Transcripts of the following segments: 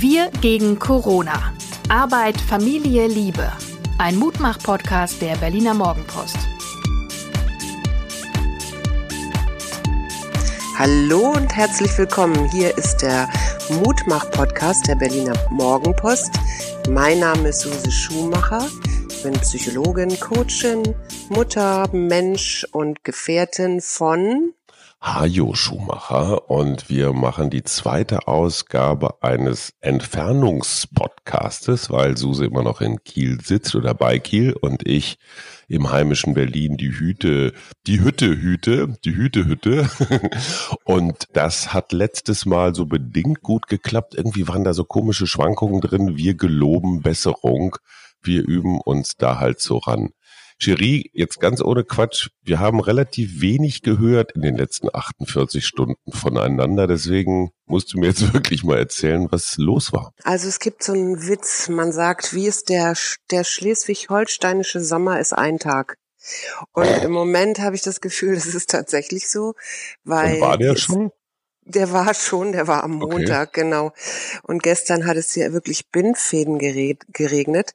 Wir gegen Corona. Arbeit, Familie, Liebe. Ein Mutmach-Podcast der Berliner Morgenpost. Hallo und herzlich willkommen. Hier ist der Mutmach-Podcast der Berliner Morgenpost. Mein Name ist Suse Schumacher. Ich bin Psychologin, Coachin, Mutter, Mensch und Gefährtin von Hajo Schumacher und wir machen die zweite Ausgabe eines Entfernungspodcastes, weil Suse immer noch in Kiel sitzt oder bei Kiel und ich im heimischen Berlin die Hüte, die Hütte Hüte, die Hüte Hütte. Und das hat letztes Mal so bedingt gut geklappt. Irgendwie waren da so komische Schwankungen drin. Wir geloben Besserung. Wir üben uns da halt so ran. Cherie, jetzt ganz ohne Quatsch, wir haben relativ wenig gehört in den letzten 48 Stunden voneinander. Deswegen musst du mir jetzt wirklich mal erzählen, was los war. Also es gibt so einen Witz, man sagt, wie ist der, der schleswig-holsteinische Sommer ist ein Tag. Und im Moment habe ich das Gefühl, das ist tatsächlich so, weil. Und war der schon? Der war schon, der war am Montag, okay. genau. Und gestern hat es hier wirklich Bindfäden geregnet.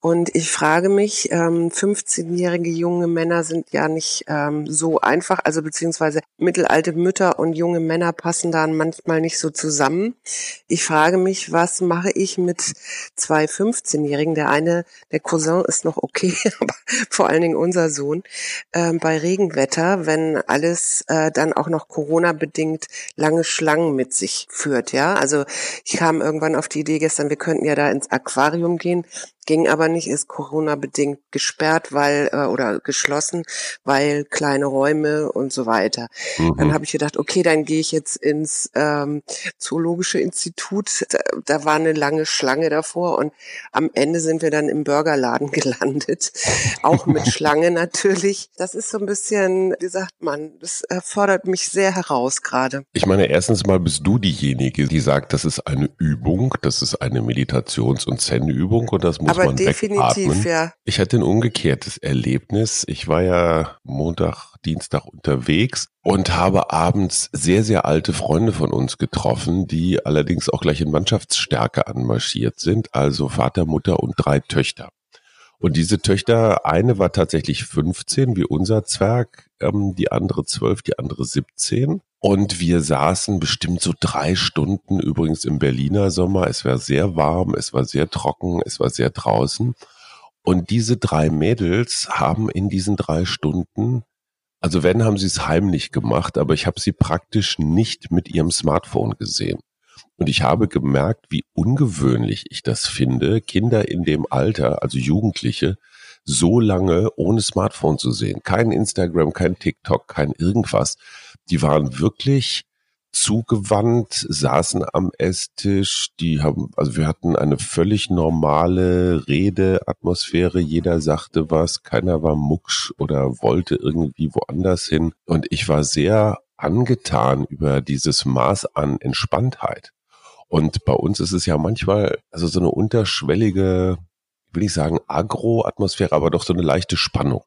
Und ich frage mich, ähm, 15-jährige junge Männer sind ja nicht ähm, so einfach, also beziehungsweise mittelalte Mütter und junge Männer passen da manchmal nicht so zusammen. Ich frage mich, was mache ich mit zwei 15-Jährigen? Der eine, der Cousin ist noch okay, aber vor allen Dingen unser Sohn, ähm, bei Regenwetter, wenn alles äh, dann auch noch Corona-bedingt lang lange Schlangen mit sich führt, ja. Also ich kam irgendwann auf die Idee gestern, wir könnten ja da ins Aquarium gehen ging aber nicht, ist Corona-bedingt gesperrt, weil äh, oder geschlossen, weil kleine Räume und so weiter. Mhm. Dann habe ich gedacht, okay, dann gehe ich jetzt ins ähm, Zoologische Institut. Da, da war eine lange Schlange davor und am Ende sind wir dann im Burgerladen gelandet, auch mit Schlange natürlich. Das ist so ein bisschen, wie sagt man, das fordert mich sehr heraus gerade. Ich meine, erstens mal bist du diejenige, die sagt, das ist eine Übung, das ist eine Meditations- und Zen-Übung und das muss muss Aber man definitiv, wegatmen. ja. Ich hatte ein umgekehrtes Erlebnis. Ich war ja Montag, Dienstag unterwegs und habe abends sehr, sehr alte Freunde von uns getroffen, die allerdings auch gleich in Mannschaftsstärke anmarschiert sind, also Vater, Mutter und drei Töchter. Und diese Töchter, eine war tatsächlich 15, wie unser Zwerg, ähm, die andere 12, die andere 17. Und wir saßen bestimmt so drei Stunden übrigens im Berliner Sommer. Es war sehr warm, es war sehr trocken, es war sehr draußen. Und diese drei Mädels haben in diesen drei Stunden, also wenn, haben sie es heimlich gemacht, aber ich habe sie praktisch nicht mit ihrem Smartphone gesehen. Und ich habe gemerkt, wie ungewöhnlich ich das finde, Kinder in dem Alter, also Jugendliche, so lange ohne Smartphone zu sehen. Kein Instagram, kein TikTok, kein irgendwas. Die waren wirklich zugewandt, saßen am Esstisch, die haben, also wir hatten eine völlig normale Redeatmosphäre, jeder sagte was, keiner war mucksch oder wollte irgendwie woanders hin und ich war sehr angetan über dieses Maß an Entspanntheit. Und bei uns ist es ja manchmal also so eine unterschwellige, will ich sagen, Agro-Atmosphäre, aber doch so eine leichte Spannung.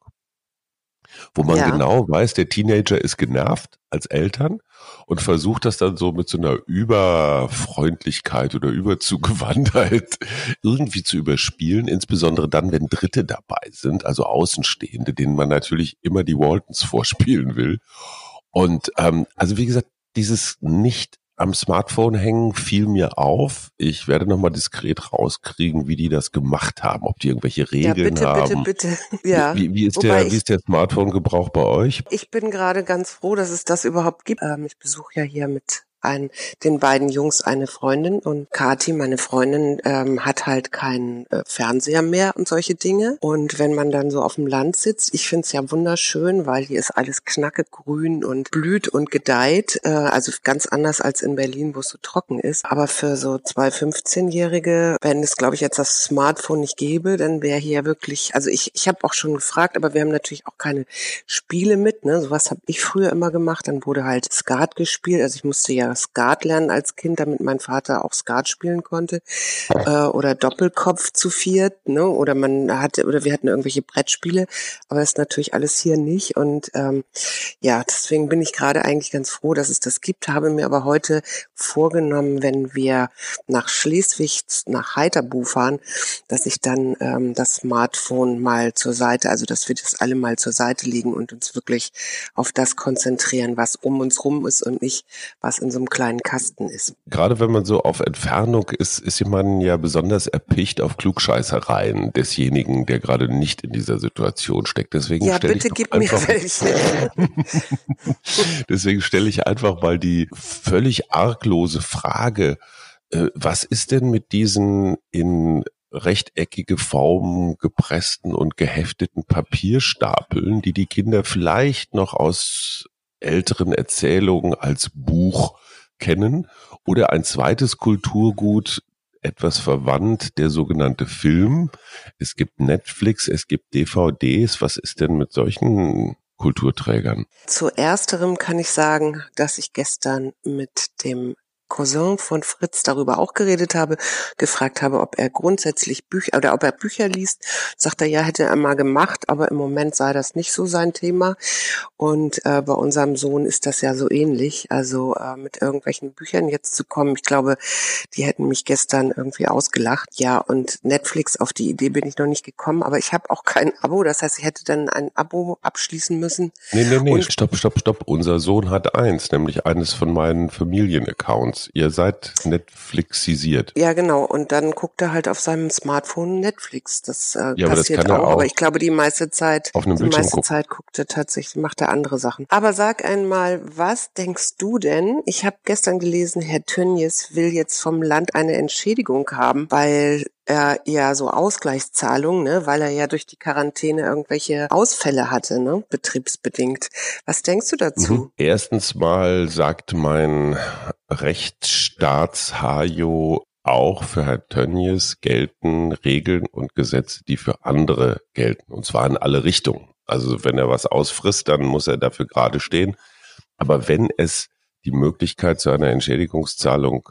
Wo man ja. genau weiß, der Teenager ist genervt als Eltern und versucht das dann so mit so einer Überfreundlichkeit oder Überzugewandtheit irgendwie zu überspielen, insbesondere dann, wenn Dritte dabei sind, also Außenstehende, denen man natürlich immer die Waltons vorspielen will. Und ähm, also wie gesagt, dieses nicht am Smartphone hängen, fiel mir auf. Ich werde nochmal diskret rauskriegen, wie die das gemacht haben, ob die irgendwelche Regeln ja, bitte, haben. Bitte, bitte, bitte. Ja. Wie, wie ist der, wie ist der Smartphone-Gebrauch bei euch? Ich bin gerade ganz froh, dass es das überhaupt gibt. Ähm, ich besuche ja hier mit ein, den beiden Jungs eine Freundin und Kati, meine Freundin, ähm, hat halt keinen äh, Fernseher mehr und solche Dinge. Und wenn man dann so auf dem Land sitzt, ich finde es ja wunderschön, weil hier ist alles knackegrün und blüht und gedeiht. Äh, also ganz anders als in Berlin, wo es so trocken ist. Aber für so zwei 15-Jährige, wenn es, glaube ich, jetzt das Smartphone nicht gäbe, dann wäre hier wirklich, also ich, ich habe auch schon gefragt, aber wir haben natürlich auch keine Spiele mit. Ne? Sowas habe ich früher immer gemacht. Dann wurde halt Skat gespielt. Also ich musste ja wir Skat lernen als Kind, damit mein Vater auch Skat spielen konnte. Äh, oder Doppelkopf zu viert, ne? Oder man hatte, oder wir hatten irgendwelche Brettspiele, aber das ist natürlich alles hier nicht. Und ähm, ja, deswegen bin ich gerade eigentlich ganz froh, dass es das gibt, habe mir aber heute vorgenommen, wenn wir nach Schleswig, nach Heiterbu fahren, dass ich dann ähm, das Smartphone mal zur Seite, also dass wir das alle mal zur Seite legen und uns wirklich auf das konzentrieren, was um uns rum ist und nicht, was in so einem kleinen Kasten ist. Gerade wenn man so auf Entfernung ist, ist jemand ja besonders erpicht auf Klugscheißereien desjenigen, der gerade nicht in dieser Situation steckt. Deswegen ja, stelle bitte ich gib einfach, mir welche. deswegen stelle ich einfach mal die völlig arglose Frage, äh, was ist denn mit diesen in rechteckige Formen gepressten und gehefteten Papierstapeln, die die Kinder vielleicht noch aus älteren Erzählungen als Buch kennen oder ein zweites Kulturgut etwas verwandt, der sogenannte Film. Es gibt Netflix, es gibt DVDs. Was ist denn mit solchen Kulturträgern? Zu ersterem kann ich sagen, dass ich gestern mit dem Cousin von Fritz darüber auch geredet habe, gefragt habe, ob er grundsätzlich Bücher oder ob er Bücher liest. Sagt er, ja, hätte er mal gemacht, aber im Moment sei das nicht so sein Thema. Und äh, bei unserem Sohn ist das ja so ähnlich. Also äh, mit irgendwelchen Büchern jetzt zu kommen, ich glaube, die hätten mich gestern irgendwie ausgelacht. Ja, und Netflix, auf die Idee bin ich noch nicht gekommen, aber ich habe auch kein Abo. Das heißt, ich hätte dann ein Abo abschließen müssen. Nee, nee, nee, und stopp, stopp, stopp. Unser Sohn hat eins, nämlich eines von meinen Familienaccounts. Netflix. Ihr seid Netflixisiert. Ja, genau. Und dann guckt er halt auf seinem Smartphone Netflix. Das äh, ja, passiert das auch, auch, Aber ich glaube, die meiste Zeit, auf einem die meiste gucken. Zeit guckt er tatsächlich, macht er andere Sachen. Aber sag einmal, was denkst du denn? Ich habe gestern gelesen, Herr Tönnies will jetzt vom Land eine Entschädigung haben, weil er ja so Ausgleichszahlungen, ne, weil er ja durch die Quarantäne irgendwelche Ausfälle hatte, ne, betriebsbedingt. Was denkst du dazu? Mhm. Erstens mal sagt mein Rechtsstaatshajo auch für Herr Tönnies gelten Regeln und Gesetze, die für andere gelten. Und zwar in alle Richtungen. Also wenn er was ausfrisst, dann muss er dafür gerade stehen. Aber wenn es die Möglichkeit zu einer Entschädigungszahlung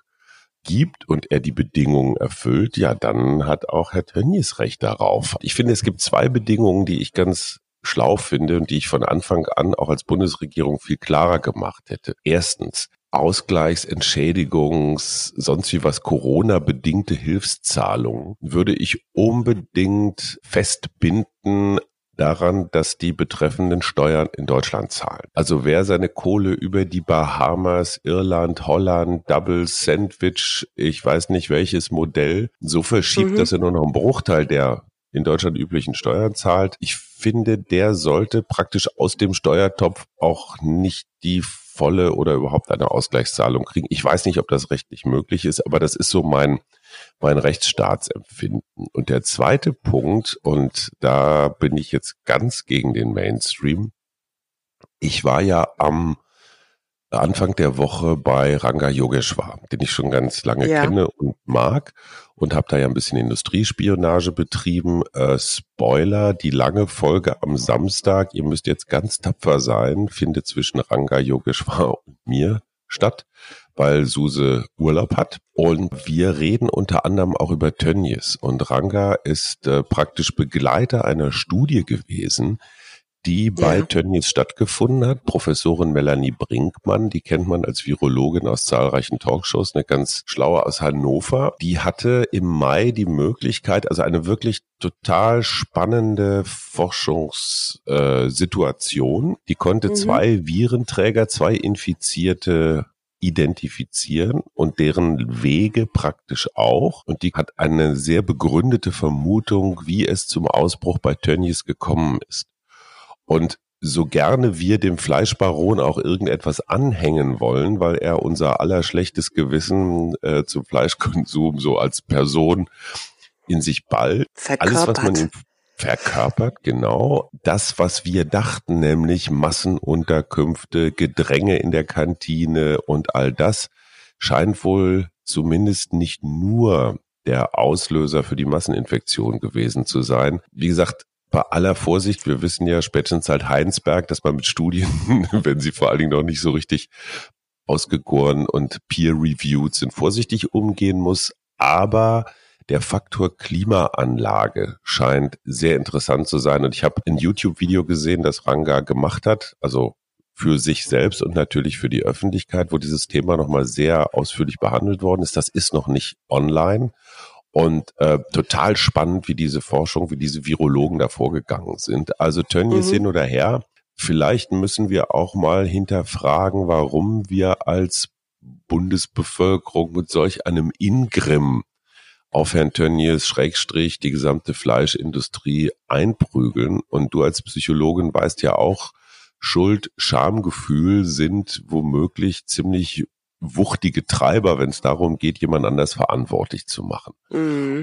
gibt und er die Bedingungen erfüllt, ja, dann hat auch Herr Tönnies Recht darauf. Ich finde, es gibt zwei Bedingungen, die ich ganz schlau finde und die ich von Anfang an auch als Bundesregierung viel klarer gemacht hätte. Erstens, Ausgleichs-, Entschädigungs-, sonst wie was Corona-bedingte Hilfszahlungen würde ich unbedingt festbinden daran, dass die betreffenden Steuern in Deutschland zahlen. Also wer seine Kohle über die Bahamas, Irland, Holland, Double Sandwich, ich weiß nicht welches Modell, so verschiebt, mhm. dass er nur noch einen Bruchteil der in Deutschland üblichen Steuern zahlt. Ich finde, der sollte praktisch aus dem Steuertopf auch nicht die volle oder überhaupt eine Ausgleichszahlung kriegen. Ich weiß nicht, ob das rechtlich möglich ist, aber das ist so mein mein Rechtsstaatsempfinden. Und der zweite Punkt, und da bin ich jetzt ganz gegen den Mainstream, ich war ja am Anfang der Woche bei Ranga Yogeshwar, den ich schon ganz lange ja. kenne und mag und habe da ja ein bisschen Industriespionage betrieben. Äh, Spoiler, die lange Folge am Samstag, ihr müsst jetzt ganz tapfer sein, findet zwischen Ranga Yogeshwar und mir statt weil Suse Urlaub hat. Und wir reden unter anderem auch über Tönnies. Und Ranga ist äh, praktisch Begleiter einer Studie gewesen, die bei ja. Tönnies stattgefunden hat. Professorin Melanie Brinkmann, die kennt man als Virologin aus zahlreichen Talkshows, eine ganz schlaue aus Hannover. Die hatte im Mai die Möglichkeit, also eine wirklich total spannende Forschungssituation. Die konnte mhm. zwei Virenträger, zwei infizierte identifizieren und deren Wege praktisch auch. Und die hat eine sehr begründete Vermutung, wie es zum Ausbruch bei Tönnies gekommen ist. Und so gerne wir dem Fleischbaron auch irgendetwas anhängen wollen, weil er unser allerschlechtes Gewissen äh, zum Fleischkonsum so als Person in sich ballt. Alles, was man ihm verkörpert, genau das, was wir dachten, nämlich Massenunterkünfte, Gedränge in der Kantine und all das scheint wohl zumindest nicht nur der Auslöser für die Masseninfektion gewesen zu sein. Wie gesagt, bei aller Vorsicht, wir wissen ja spätestens seit Heinsberg, dass man mit Studien, wenn sie vor allen Dingen noch nicht so richtig ausgegoren und peer-reviewed sind, vorsichtig umgehen muss. Aber der Faktor Klimaanlage scheint sehr interessant zu sein. Und ich habe ein YouTube-Video gesehen, das Ranga gemacht hat, also für sich selbst und natürlich für die Öffentlichkeit, wo dieses Thema nochmal sehr ausführlich behandelt worden ist. Das ist noch nicht online. Und äh, total spannend, wie diese Forschung, wie diese Virologen da vorgegangen sind. Also Tönnies mhm. hin oder her, vielleicht müssen wir auch mal hinterfragen, warum wir als Bundesbevölkerung mit solch einem Ingrim auf Herrn Tönnies Schrägstrich die gesamte Fleischindustrie einprügeln. Und du als Psychologin weißt ja auch, Schuld, Schamgefühl sind womöglich ziemlich wuchtige Treiber, wenn es darum geht, jemand anders verantwortlich zu machen.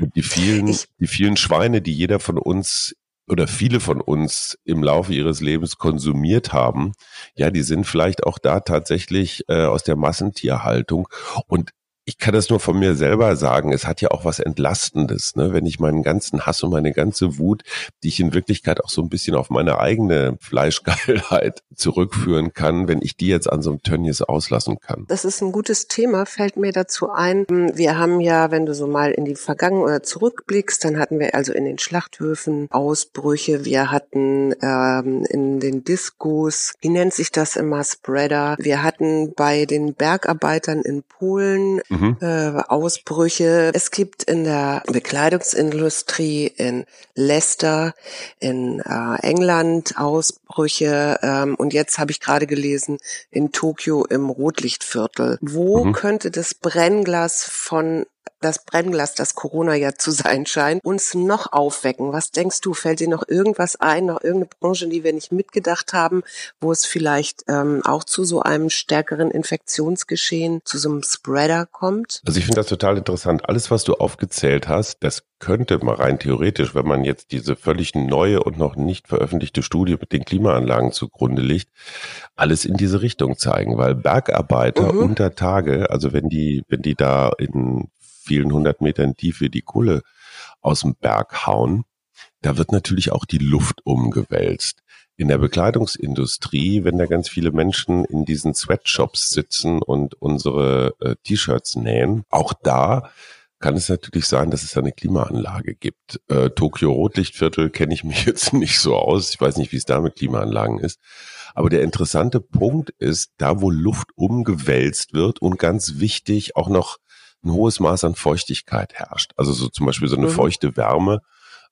Und die vielen, die vielen Schweine, die jeder von uns oder viele von uns im Laufe ihres Lebens konsumiert haben, ja, die sind vielleicht auch da tatsächlich äh, aus der Massentierhaltung. Und ich kann das nur von mir selber sagen, es hat ja auch was Entlastendes, ne? wenn ich meinen ganzen Hass und meine ganze Wut, die ich in Wirklichkeit auch so ein bisschen auf meine eigene Fleischgeilheit zurückführen kann, wenn ich die jetzt an so einem Tönnies auslassen kann. Das ist ein gutes Thema, fällt mir dazu ein. Wir haben ja, wenn du so mal in die Vergangenheit oder zurückblickst, dann hatten wir also in den Schlachthöfen Ausbrüche, wir hatten ähm, in den Diskos, wie nennt sich das immer, Spreader, wir hatten bei den Bergarbeitern in Polen mhm. äh, Ausbrüche. Es gibt in der Bekleidungsindustrie in Leicester, in äh, England Ausbrüche ähm, und jetzt habe ich gerade gelesen in Tokio im Rotlichtviertel. Wo mhm. könnte das Brennglas von das Brennglas, das Corona ja zu sein scheint, uns noch aufwecken? Was denkst du? Fällt dir noch irgendwas ein, noch irgendeine Branche, die wir nicht mitgedacht haben, wo es vielleicht ähm, auch zu so einem stärkeren Infektionsgeschehen, zu so einem Spreader kommt? Also ich finde das total interessant. Alles, was du aufgezählt hast, das könnte man rein theoretisch, wenn man jetzt diese völlig neue und noch nicht veröffentlichte Studie mit den Klimaanlagen zugrunde liegt, alles in diese Richtung zeigen, weil Bergarbeiter mhm. unter Tage, also wenn die, wenn die da in vielen hundert Metern Tiefe die Kohle aus dem Berg hauen, da wird natürlich auch die Luft umgewälzt. In der Bekleidungsindustrie, wenn da ganz viele Menschen in diesen Sweatshops sitzen und unsere äh, T-Shirts nähen, auch da kann es natürlich sein, dass es eine Klimaanlage gibt. Äh, Tokio Rotlichtviertel kenne ich mich jetzt nicht so aus. Ich weiß nicht, wie es da mit Klimaanlagen ist. Aber der interessante Punkt ist, da wo Luft umgewälzt wird und ganz wichtig auch noch ein hohes Maß an Feuchtigkeit herrscht. Also so zum Beispiel so eine mhm. feuchte Wärme.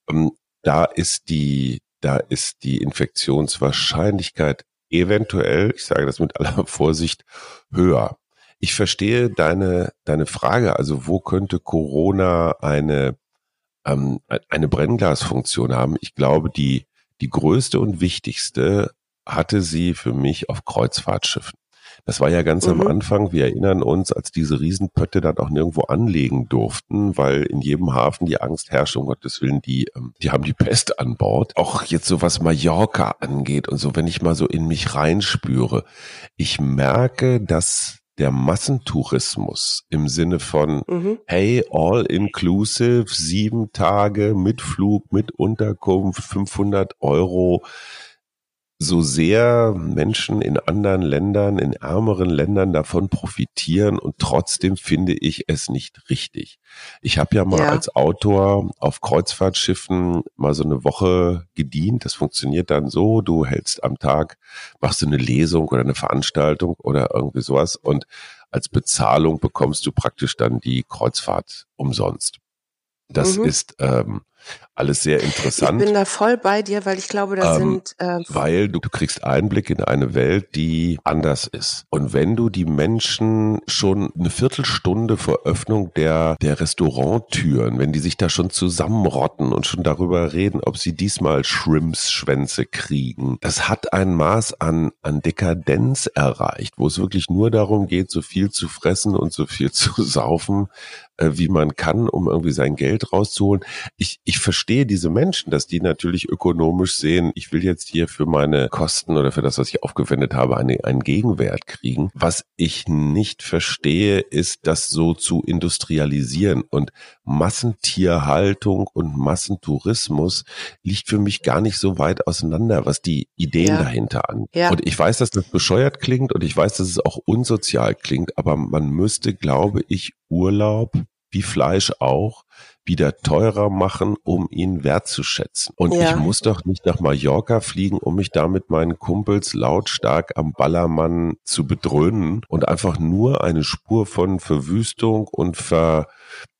Ähm, da ist die, da ist die Infektionswahrscheinlichkeit eventuell, ich sage das mit aller Vorsicht, höher. Ich verstehe deine, deine Frage, also wo könnte Corona eine, ähm, eine Brennglasfunktion haben? Ich glaube, die, die größte und wichtigste hatte sie für mich auf Kreuzfahrtschiffen. Das war ja ganz mhm. am Anfang, wir erinnern uns, als diese Riesenpötte dann auch nirgendwo anlegen durften, weil in jedem Hafen die Angst herrscht, um Gottes Willen, die, ähm, die haben die Pest an Bord. Auch jetzt so was Mallorca angeht und so, wenn ich mal so in mich reinspüre, ich merke, dass der Massentourismus im Sinne von, mhm. hey, all inclusive, sieben Tage mit Flug, mit Unterkunft, 500 Euro, so sehr Menschen in anderen Ländern, in ärmeren Ländern davon profitieren und trotzdem finde ich es nicht richtig. Ich habe ja mal ja. als Autor auf Kreuzfahrtschiffen mal so eine Woche gedient. Das funktioniert dann so, du hältst am Tag, machst du eine Lesung oder eine Veranstaltung oder irgendwie sowas und als Bezahlung bekommst du praktisch dann die Kreuzfahrt umsonst. Das mhm. ist ähm, alles sehr interessant. Ich bin da voll bei dir, weil ich glaube, da ähm, sind. Äh, weil du, du kriegst Einblick in eine Welt, die anders ist. Und wenn du die Menschen schon eine Viertelstunde vor Öffnung der, der Restauranttüren, wenn die sich da schon zusammenrotten und schon darüber reden, ob sie diesmal Shrimps-Schwänze kriegen, das hat ein Maß an, an Dekadenz erreicht, wo es wirklich nur darum geht, so viel zu fressen und so viel zu saufen, äh, wie man kann, um irgendwie sein Geld rauszuholen. Ich, ich verstehe diese Menschen, dass die natürlich ökonomisch sehen, ich will jetzt hier für meine Kosten oder für das, was ich aufgewendet habe, eine, einen Gegenwert kriegen. Was ich nicht verstehe, ist, das so zu industrialisieren und Massentierhaltung und Massentourismus liegt für mich gar nicht so weit auseinander, was die Ideen ja. dahinter an. Ja. Und ich weiß, dass das bescheuert klingt und ich weiß, dass es auch unsozial klingt, aber man müsste, glaube ich, Urlaub wie Fleisch auch wieder teurer machen, um ihn wertzuschätzen. Und ja. ich muss doch nicht nach Mallorca fliegen, um mich da mit meinen Kumpels lautstark am Ballermann zu bedröhnen und einfach nur eine Spur von Verwüstung und Ver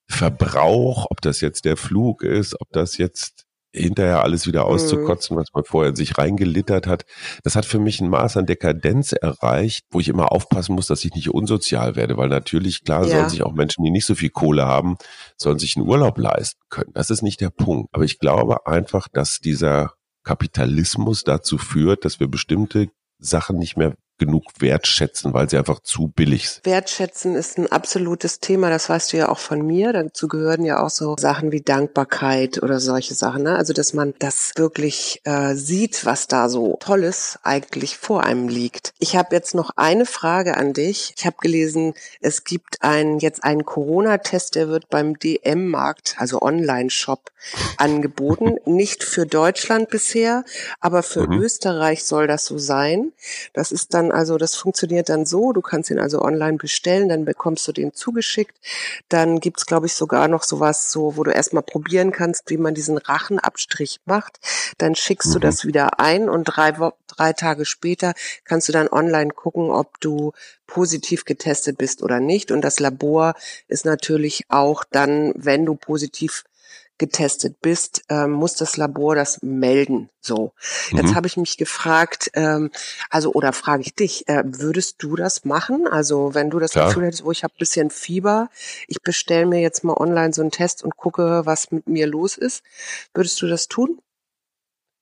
Verbrauch, ob das jetzt der Flug ist, ob das jetzt hinterher alles wieder mhm. auszukotzen, was man vorher sich reingelittert hat. Das hat für mich ein Maß an Dekadenz erreicht, wo ich immer aufpassen muss, dass ich nicht unsozial werde, weil natürlich, klar, ja. sollen sich auch Menschen, die nicht so viel Kohle haben, sollen sich einen Urlaub leisten können. Das ist nicht der Punkt. Aber ich glaube einfach, dass dieser Kapitalismus dazu führt, dass wir bestimmte Sachen nicht mehr genug wertschätzen, weil sie einfach zu billig sind. Wertschätzen ist ein absolutes Thema, das weißt du ja auch von mir. Dazu gehören ja auch so Sachen wie Dankbarkeit oder solche Sachen. Ne? Also dass man das wirklich äh, sieht, was da so Tolles eigentlich vor einem liegt. Ich habe jetzt noch eine Frage an dich. Ich habe gelesen, es gibt ein, jetzt einen Corona-Test, der wird beim DM-Markt, also Online-Shop, angeboten. Nicht für Deutschland bisher, aber für mhm. Österreich soll das so sein. Das ist dann also das funktioniert dann so, du kannst ihn also online bestellen, dann bekommst du den zugeschickt. Dann gibt's glaube ich, sogar noch sowas, so, wo du erstmal probieren kannst, wie man diesen Rachenabstrich macht. Dann schickst mhm. du das wieder ein und drei, drei Tage später kannst du dann online gucken, ob du positiv getestet bist oder nicht. Und das Labor ist natürlich auch dann, wenn du positiv getestet bist, ähm, muss das Labor das melden. So, jetzt mhm. habe ich mich gefragt, ähm, also oder frage ich dich, äh, würdest du das machen? Also wenn du das Klar. Gefühl hättest, wo oh, ich habe bisschen Fieber, ich bestelle mir jetzt mal online so einen Test und gucke, was mit mir los ist, würdest du das tun?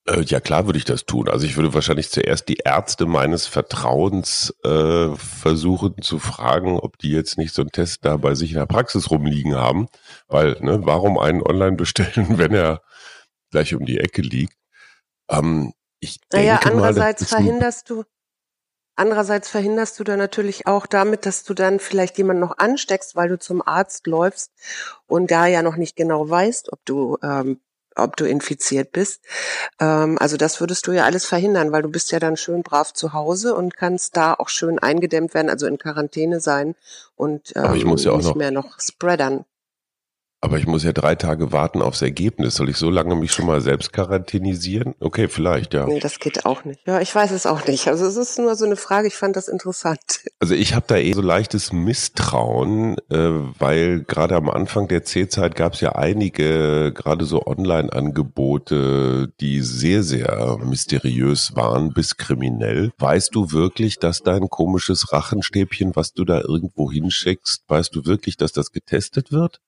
Äh, ja, klar würde ich das tun. Also ich würde wahrscheinlich zuerst die Ärzte meines Vertrauens äh, versuchen zu fragen, ob die jetzt nicht so einen Test da bei sich in der Praxis rumliegen haben. Weil, ne, warum einen online bestellen, wenn er gleich um die Ecke liegt? Ähm, ich naja, denke andererseits mal, verhinderst du, andererseits verhinderst du da natürlich auch damit, dass du dann vielleicht jemanden noch ansteckst, weil du zum Arzt läufst und da ja noch nicht genau weißt, ob du ähm, ob du infiziert bist. Ähm, also das würdest du ja alles verhindern, weil du bist ja dann schön brav zu Hause und kannst da auch schön eingedämmt werden, also in Quarantäne sein und ähm, ja nicht noch mehr noch spreadern. Aber ich muss ja drei Tage warten aufs Ergebnis. Soll ich so lange mich schon mal selbst quarantinisieren? Okay, vielleicht, ja. Nee, das geht auch nicht. Ja, ich weiß es auch nicht. Also es ist nur so eine Frage, ich fand das interessant. Also ich habe da eh so leichtes Misstrauen, äh, weil gerade am Anfang der C-Zeit gab es ja einige, gerade so Online-Angebote, die sehr, sehr mysteriös waren bis kriminell. Weißt du wirklich, dass dein komisches Rachenstäbchen, was du da irgendwo hinschickst, weißt du wirklich, dass das getestet wird?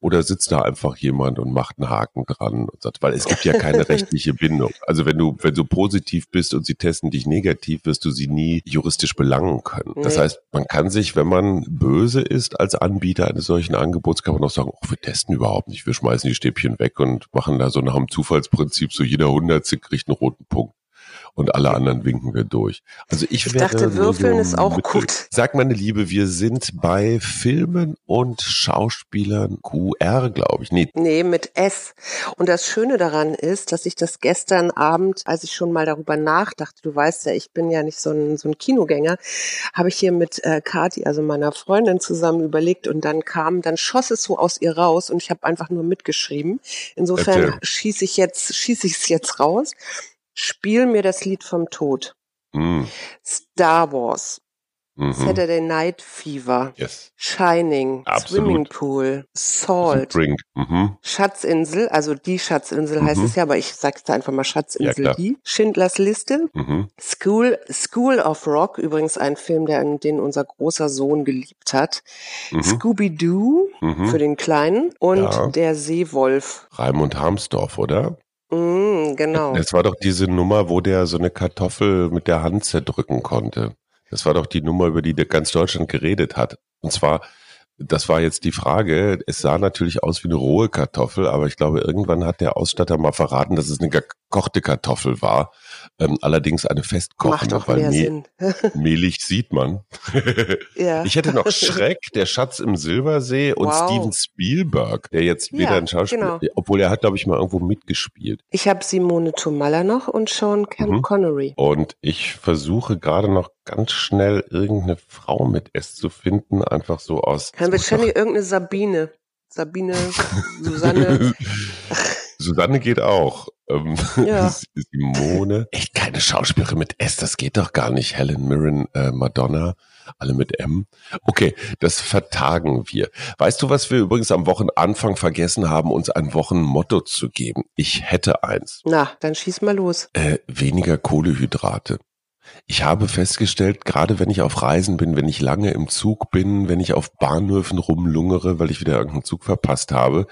Oder sitzt da einfach jemand und macht einen Haken dran und sagt, weil es gibt ja keine rechtliche Bindung. Also wenn du, wenn du positiv bist und sie testen dich negativ, wirst du sie nie juristisch belangen können. Nee. Das heißt, man kann sich, wenn man böse ist als Anbieter eines solchen Angebots, kann man auch sagen, oh, wir testen überhaupt nicht, wir schmeißen die Stäbchen weg und machen da so nach dem Zufallsprinzip, so jeder Hundertste kriegt einen roten Punkt und alle anderen winken wir durch. Also ich, ich dachte, Würfeln so ist auch gut. Sag meine Liebe, wir sind bei Filmen und Schauspielern QR, glaube ich. Nee. nee, mit S. Und das Schöne daran ist, dass ich das gestern Abend, als ich schon mal darüber nachdachte, du weißt ja, ich bin ja nicht so ein, so ein Kinogänger, habe ich hier mit äh, Kati, also meiner Freundin, zusammen überlegt und dann kam, dann schoss es so aus ihr raus und ich habe einfach nur mitgeschrieben. Insofern schieße ich jetzt, schieße ich es jetzt raus. Spiel mir das Lied vom Tod. Mm. Star Wars. Mhm. Saturday Night Fever. Yes. Shining. Absolut. Swimming Pool. Salt. Spring. Mhm. Schatzinsel, also die Schatzinsel mhm. heißt es ja, aber ich sag's da einfach mal Schatzinsel ja, die. Schindlers Liste. Mhm. School, School of Rock, übrigens ein Film, der, den unser großer Sohn geliebt hat. Mhm. Scooby-Doo mhm. für den Kleinen und ja. der Seewolf. Raimund Harmsdorf, oder? Mm, genau. Es war doch diese Nummer, wo der so eine Kartoffel mit der Hand zerdrücken konnte. Das war doch die Nummer, über die ganz Deutschland geredet hat. Und zwar das war jetzt die Frage. Es sah natürlich aus wie eine rohe Kartoffel, aber ich glaube, irgendwann hat der Ausstatter mal verraten, dass es eine gekochte Kartoffel war. Ähm, allerdings eine festkochende, mehr Sinn. mehlig sieht man. ja. Ich hätte noch Schreck, der Schatz im Silbersee und wow. Steven Spielberg, der jetzt wieder ja, ein Schauspieler, genau. obwohl er hat, glaube ich, mal irgendwo mitgespielt. Ich habe Simone Tomalla noch und Sean mhm. Connery. Und ich versuche gerade noch ganz schnell irgendeine Frau mit S zu finden, einfach so aus. Kann wahrscheinlich irgendeine Sabine. Sabine, Susanne. Susanne geht auch. Ähm, ja. Simone. Echt keine Schauspielerin mit S, das geht doch gar nicht. Helen Mirren, äh, Madonna, alle mit M. Okay, das vertagen wir. Weißt du, was wir übrigens am Wochenanfang vergessen haben, uns ein Wochenmotto zu geben? Ich hätte eins. Na, dann schieß mal los. Äh, weniger Kohlehydrate. Ich habe festgestellt, gerade wenn ich auf Reisen bin, wenn ich lange im Zug bin, wenn ich auf Bahnhöfen rumlungere, weil ich wieder irgendeinen Zug verpasst habe,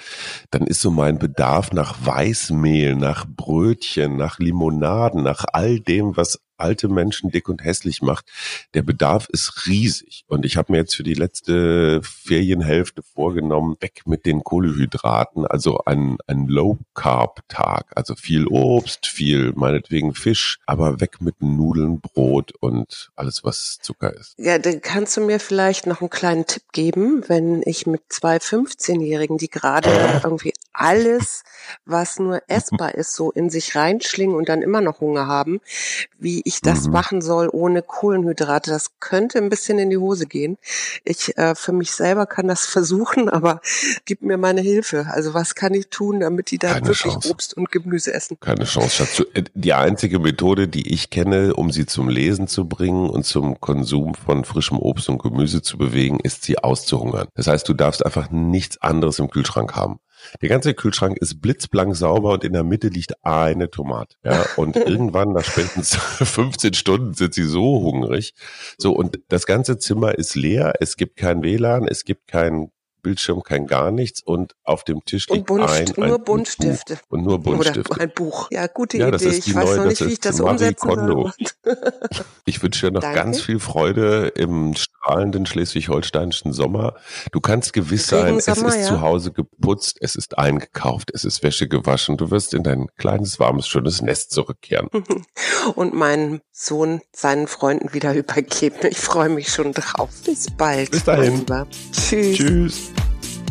dann ist so mein Bedarf nach Weißmehl, nach Brötchen, nach Limonaden, nach all dem, was alte Menschen dick und hässlich macht. Der Bedarf ist riesig. Und ich habe mir jetzt für die letzte Ferienhälfte vorgenommen, weg mit den Kohlehydraten, also ein, ein Low-Carb-Tag. Also viel Obst, viel meinetwegen Fisch, aber weg mit Nudeln, Brot und alles, was Zucker ist. Ja, dann kannst du mir vielleicht noch einen kleinen Tipp geben, wenn ich mit zwei 15-Jährigen, die gerade irgendwie alles, was nur essbar ist, so in sich reinschlingen und dann immer noch Hunger haben, wie ich das mhm. machen soll ohne Kohlenhydrate. Das könnte ein bisschen in die Hose gehen. Ich äh, für mich selber kann das versuchen, aber gib mir meine Hilfe. Also was kann ich tun, damit die da Keine wirklich Chance. Obst und Gemüse essen? Keine Chance. Schatz. Äh, die einzige Methode, die ich kenne, um sie zum Lesen zu bringen und zum Konsum von frischem Obst und Gemüse zu bewegen, ist sie auszuhungern. Das heißt, du darfst einfach nichts anderes im Kühlschrank haben. Der ganze Kühlschrank ist blitzblank sauber und in der Mitte liegt eine Tomate. Ja, und irgendwann nach spätestens 15 Stunden sind sie so hungrig. So, und das ganze Zimmer ist leer. Es gibt kein WLAN, es gibt kein Bildschirm kein gar nichts und auf dem Tisch liegt und ein, ein nur Buntstifte. Und nur Buntstifte. Oder ein Buch. Ja, gute ja, Idee. ich weiß neue, noch nicht, wie ich das umsetzen soll. ich wünsche dir noch Danke. ganz viel Freude im strahlenden schleswig-holsteinischen Sommer. Du kannst gewiss sein, es ist ja. zu Hause geputzt, es ist eingekauft, es ist Wäsche gewaschen. Du wirst in dein kleines, warmes, schönes Nest zurückkehren. und meinen Sohn seinen Freunden wieder übergeben. Ich freue mich schon drauf. Bis bald. Bis dahin. Tschüss. Tschüss.